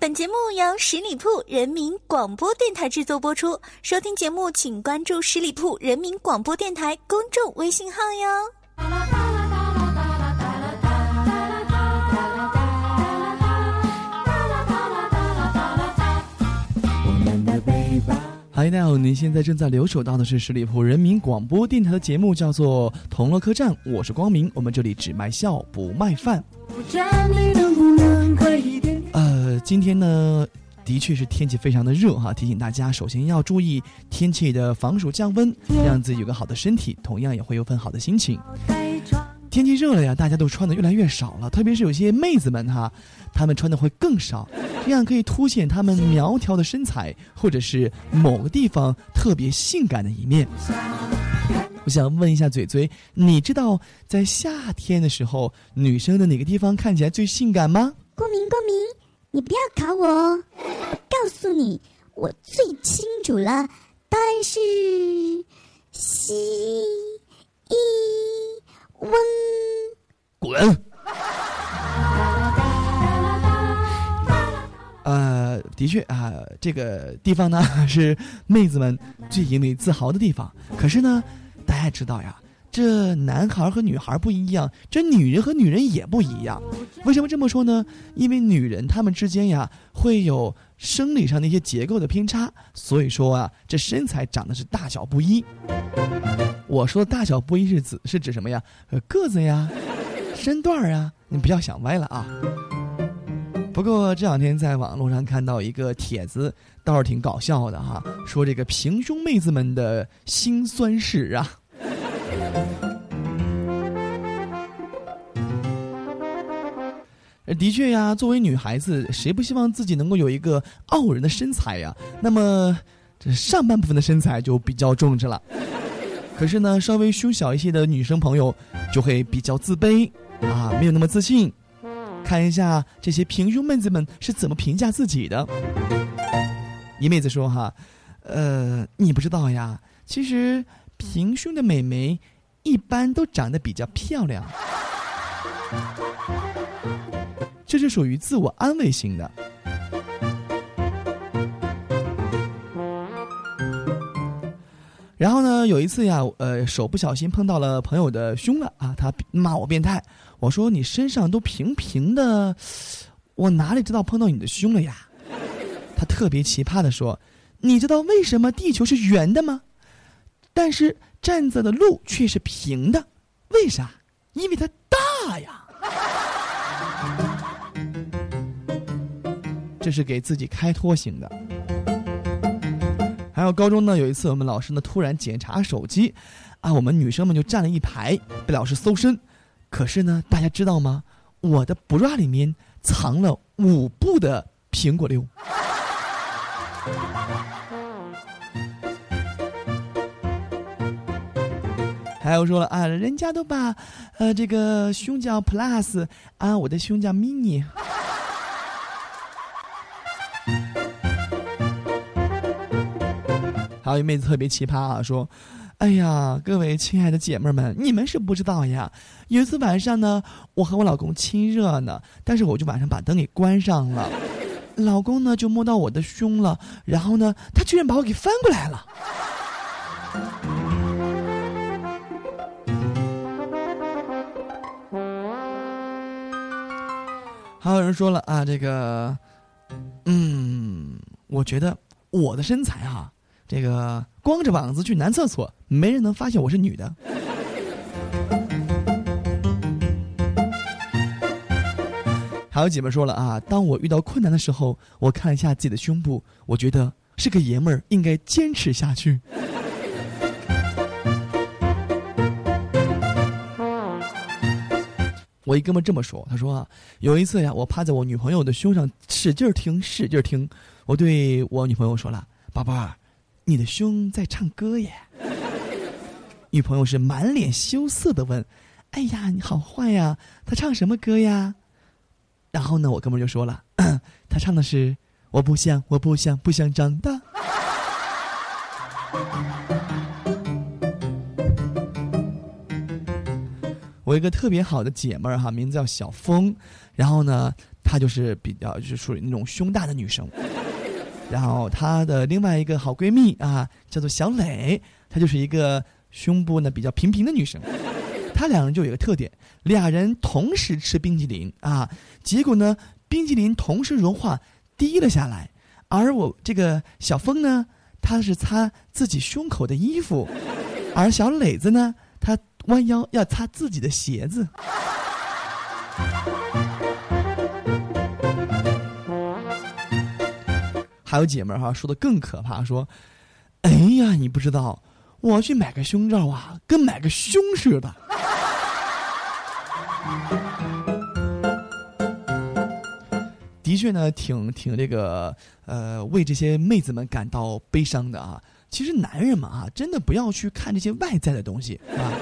本节目由十里铺人民广播电台制作播出。收听节目，请关注十里铺人民广播电台公众微信号哟。嗨，大家好，您现在正在留守到的是十里铺人民广播电台的节目，叫做《同乐客栈》，我是光明，我们这里只卖笑不卖饭。呃，今天呢，的确是天气非常的热哈，提醒大家，首先要注意天气的防暑降温，让自己有个好的身体，同样也会有份好的心情。天气热了呀，大家都穿的越来越少了，特别是有些妹子们哈，她们穿的会更少，这样可以凸显她们苗条的身材，或者是某个地方特别性感的一面。我想问一下嘴嘴，你知道在夏天的时候，女生的哪个地方看起来最性感吗？光明，光明，你不要考我哦！我告诉你，我最清楚了，答案是西一翁。滚！呃，的确啊，这个地方呢是妹子们最引以自豪的地方。可是呢，大家知道呀，这男孩和女孩不一样，这女人和女人也不一样。为什么这么说呢？因为女人她们之间呀会有生理上的一些结构的偏差，所以说啊，这身材长得是大小不一。我说大小不一是指是指什么呀？呃，个子呀，身段儿啊，你不要想歪了啊。不过这两天在网络上看到一个帖子，倒是挺搞笑的哈，说这个平胸妹子们的辛酸事啊。的确呀，作为女孩子，谁不希望自己能够有一个傲人的身材呀？那么，这上半部分的身材就比较重视了。可是呢，稍微胸小一些的女生朋友就会比较自卑啊，没有那么自信。看一下这些平胸妹子们是怎么评价自己的。一妹子说：“哈，呃，你不知道呀，其实平胸的美眉一般都长得比较漂亮，这是属于自我安慰型的。”然后呢，有一次呀，呃，手不小心碰到了朋友的胸了啊，他骂我变态。我说你身上都平平的，我哪里知道碰到你的胸了呀？他特别奇葩的说：“你知道为什么地球是圆的吗？但是站着的路却是平的，为啥？因为它大呀。”这是给自己开脱型的。还有高中呢，有一次我们老师呢突然检查手机，啊，我们女生们就站了一排，被老师搜身。可是呢，大家知道吗？我的 bra 里面藏了五部的苹果六。还有说了啊，人家都把呃这个胸叫 plus 啊，我的胸叫 mini。还有一妹子特别奇葩啊，说：“哎呀，各位亲爱的姐妹们，你们是不知道呀。有一次晚上呢，我和我老公亲热呢，但是我就晚上把灯给关上了，老公呢就摸到我的胸了，然后呢，他居然把我给翻过来了。”有人说了啊，这个，嗯，我觉得我的身材哈。这个光着膀子去男厕所，没人能发现我是女的。还有姐妹说了啊，当我遇到困难的时候，我看一下自己的胸部，我觉得是个爷们儿，应该坚持下去。我一哥们这么说，他说，有一次呀，我趴在我女朋友的胸上使劲听，使劲听，我对我女朋友说了，宝贝儿。你的胸在唱歌耶！女朋友是满脸羞涩的问：“哎呀，你好坏呀！他唱什么歌呀？”然后呢，我哥们就说了：“ 他唱的是我不想，我不想，不想长大。”我一个特别好的姐妹儿哈，名字叫小峰，然后呢。她就是比较就是属于那种胸大的女生。然后她的另外一个好闺蜜啊，叫做小磊，她就是一个胸部呢比较平平的女生。她两人就有一个特点，俩人同时吃冰淇淋啊，结果呢，冰淇淋同时融化滴了下来，而我这个小峰呢，他是擦自己胸口的衣服，而小磊子呢，他弯腰要擦自己的鞋子。还有姐们儿哈说的更可怕，说：“哎呀，你不知道，我要去买个胸罩啊，跟买个胸似的。”的确呢，挺挺这个呃，为这些妹子们感到悲伤的啊。其实男人嘛啊，真的不要去看这些外在的东西啊。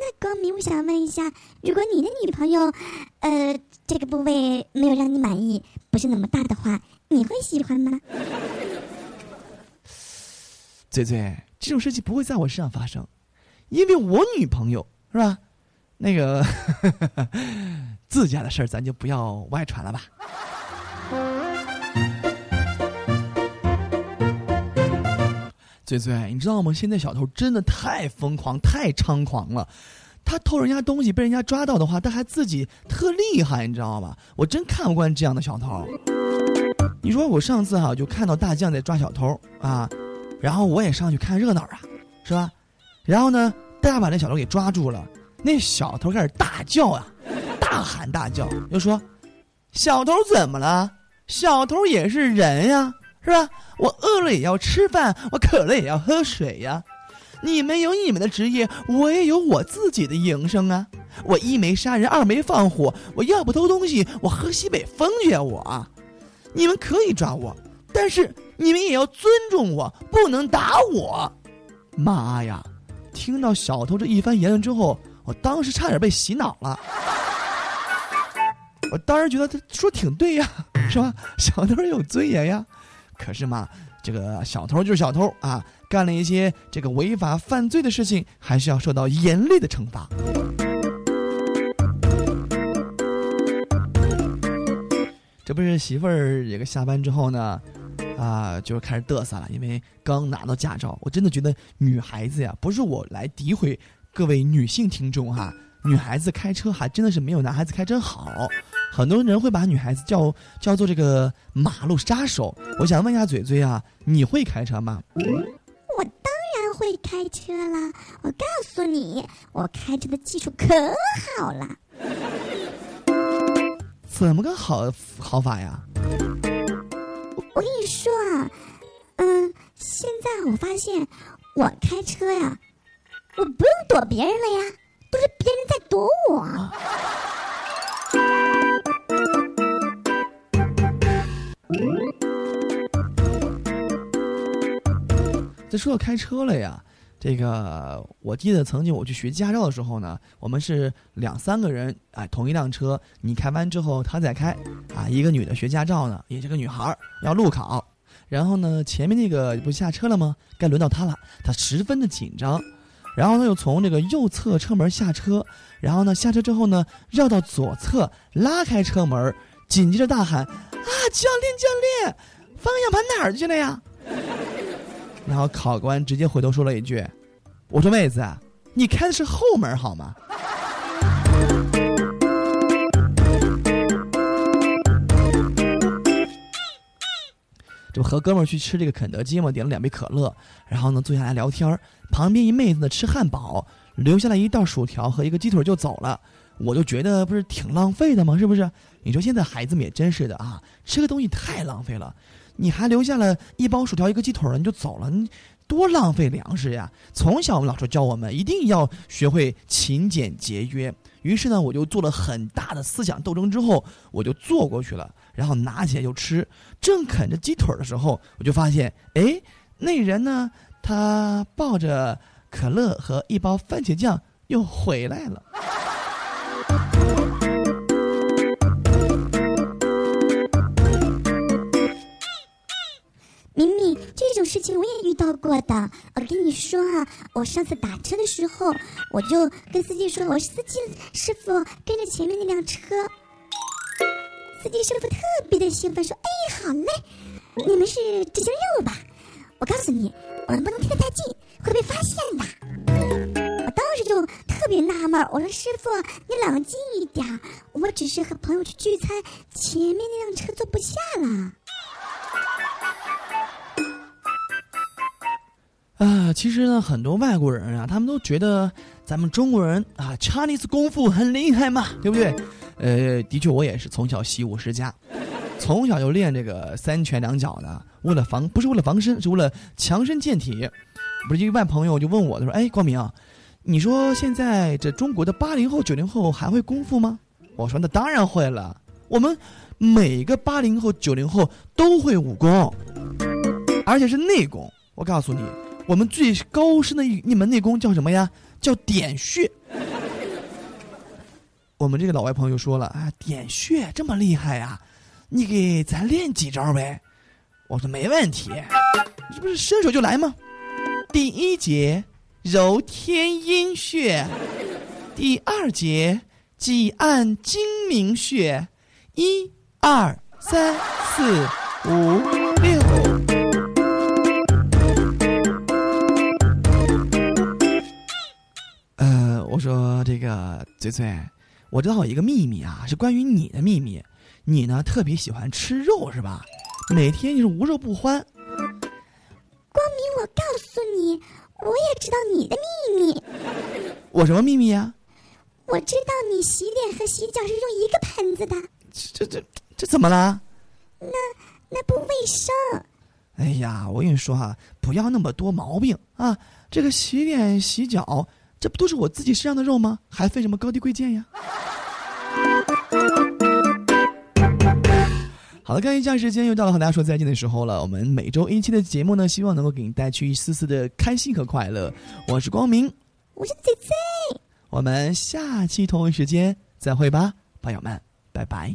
那光明，我想问一下，如果你的女朋友，呃，这个部位没有让你满意，不是那么大的话。你会喜欢吗？嘴嘴，这种事情不会在我身上发生，因为我女朋友是吧？那个 自家的事儿，咱就不要外传了吧。嘴嘴，你知道吗？现在小偷真的太疯狂、太猖狂了。他偷人家东西被人家抓到的话，他还自己特厉害，你知道吗？我真看不惯这样的小偷。你说我上次哈就看到大将在抓小偷啊，然后我也上去看热闹啊，是吧？然后呢，大家把那小偷给抓住了，那小偷开始大叫啊，大喊大叫，就说：“小偷怎么了？小偷也是人呀，是吧？我饿了也要吃饭，我渴了也要喝水呀。你们有你们的职业，我也有我自己的营生啊。我一没杀人，二没放火，我要不偷东西，我喝西北风去啊，我。”你们可以抓我，但是你们也要尊重我，不能打我。妈呀！听到小偷这一番言论之后，我当时差点被洗脑了。我当时觉得他说挺对呀，是吧？小偷有尊严呀。可是嘛，这个小偷就是小偷啊，干了一些这个违法犯罪的事情，还是要受到严厉的惩罚。这不是媳妇儿这个下班之后呢，啊，就开始嘚瑟了，因为刚拿到驾照。我真的觉得女孩子呀，不是我来诋毁各位女性听众哈，女孩子开车还真的是没有男孩子开车好。很多人会把女孩子叫叫做这个马路杀手。我想问一下嘴嘴啊，你会开车吗？我当然会开车了！我告诉你，我开车的技术可好了。怎么个好好法呀？我跟你说啊，嗯，现在我发现我开车呀，我不用躲别人了呀，都是别人在躲我。这说到开车了呀。这个我记得曾经我去学驾照的时候呢，我们是两三个人，哎，同一辆车，你开完之后他再开，啊，一个女的学驾照呢，也是个女孩儿，要路考，然后呢，前面那个不下车了吗？该轮到她了，她十分的紧张，然后他又从这个右侧车门下车，然后呢下车之后呢绕到左侧拉开车门，紧接着大喊：“啊，教练教练，方向盘哪儿去了呀？”然后考官直接回头说了一句：“我说妹子，你开的是后门好吗？”这不和哥们儿去吃这个肯德基嘛，点了两杯可乐，然后呢坐下来聊天儿旁边一妹子呢吃汉堡，留下来一袋薯条和一个鸡腿就走了。我就觉得不是挺浪费的吗？是不是？你说现在孩子们也真是的啊，吃个东西太浪费了。你还留下了一包薯条一个鸡腿了，你就走了，你多浪费粮食呀！从小我们老师教我们一定要学会勤俭节约。于是呢，我就做了很大的思想斗争，之后我就坐过去了，然后拿起来就吃。正啃着鸡腿的时候，我就发现，哎，那人呢，他抱着可乐和一包番茄酱又回来了。明明这种事情我也遇到过的。我跟你说啊，我上次打车的时候，我就跟司机说：“我是司机师傅，跟着前面那辆车。”司机师傅特别的兴奋，说：“哎，好嘞，你们是执行任务吧？我告诉你，我们不能贴得太近，会被发现的。”我当时就特别纳闷，我说：“师傅，你冷静一点，我只是和朋友去聚餐，前面那辆车坐不下了。”啊，其实呢，很多外国人啊，他们都觉得咱们中国人啊，Chinese 功夫很厉害嘛，对不对？呃，的确，我也是从小习武世家，从小就练这个三拳两脚的，为了防，不是为了防身，是为了强身健体。不是一外朋友就问我，他说：“哎，光明，你说现在这中国的八零后、九零后还会功夫吗？”我说：“那当然会了，我们每个八零后、九零后都会武功，而且是内功。我告诉你。”我们最高深的一一门内功叫什么呀？叫点穴。我们这个老外朋友说了啊，点穴这么厉害呀，你给咱练几招呗？我说没问题，这不是伸手就来吗？第一节揉天阴穴，第二节挤按睛明穴，一、二、三、四、五、六。我说这个嘴嘴，我知道有一个秘密啊，是关于你的秘密。你呢特别喜欢吃肉是吧？每天你是无肉不欢。光明，我告诉你，我也知道你的秘密。我什么秘密呀？我知道你洗脸和洗脚是用一个盆子的。这这这怎么了？那那不卫生。哎呀，我跟你说哈，不要那么多毛病啊！这个洗脸洗脚。这不都是我自己身上的肉吗？还分什么高低贵贱呀？好了，看一下时间，又到了和大家说再见的时候了。我们每周一期的节目呢，希望能够给你带去一丝丝的开心和快乐。我是光明，我是嘴嘴，我们下期同一时间再会吧，朋友们，拜拜。